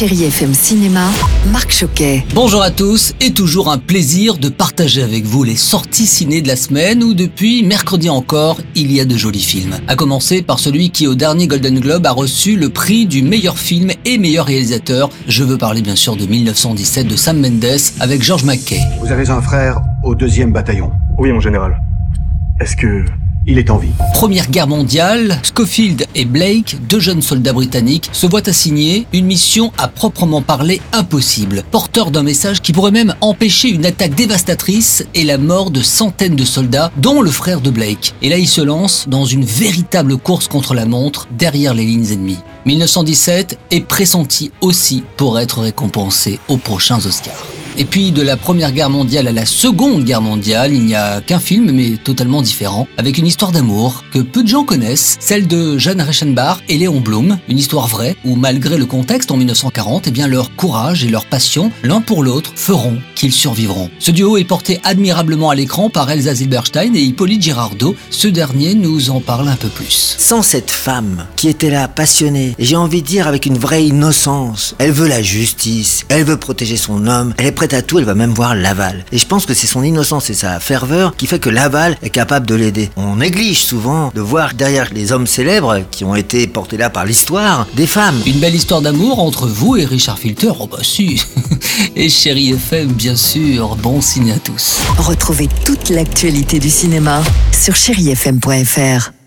Chérie FM Cinéma, Marc Choquet. Bonjour à tous et toujours un plaisir de partager avec vous les sorties ciné de la semaine où depuis mercredi encore, il y a de jolis films. À commencer par celui qui au dernier Golden Globe a reçu le prix du meilleur film et meilleur réalisateur. Je veux parler bien sûr de 1917 de Sam Mendes avec George McKay. Vous avez un frère au deuxième bataillon. Oui, mon général. Est-ce que il est en vie. Première guerre mondiale, Schofield et Blake, deux jeunes soldats britanniques, se voient assigner une mission à proprement parler impossible, porteur d'un message qui pourrait même empêcher une attaque dévastatrice et la mort de centaines de soldats, dont le frère de Blake. Et là, ils se lancent dans une véritable course contre la montre derrière les lignes ennemies. 1917 est pressenti aussi pour être récompensé aux prochains Oscars. Et puis de la Première Guerre mondiale à la Seconde Guerre mondiale, il n'y a qu'un film mais totalement différent, avec une histoire d'amour que peu de gens connaissent, celle de Jeanne Reichenbach et Léon Blum, une histoire vraie où malgré le contexte en 1940, eh bien leur courage et leur passion l'un pour l'autre feront qu'ils survivront. Ce duo est porté admirablement à l'écran par Elsa Zilberstein et Hippolyte Girardot. Ce dernier nous en parle un peu plus. Sans cette femme qui était là passionnée, j'ai envie de dire avec une vraie innocence, elle veut la justice, elle veut protéger son homme, elle est prête à tout, elle va même voir Laval. Et je pense que c'est son innocence et sa ferveur qui fait que Laval est capable de l'aider. On néglige souvent de voir derrière les hommes célèbres qui ont été portés là par l'histoire, des femmes. Une belle histoire d'amour entre vous et Richard Filter, oh bah si. et Chérie FM, bien sûr, bon signe à tous. Retrouvez toute l'actualité du cinéma sur chérifm.fr.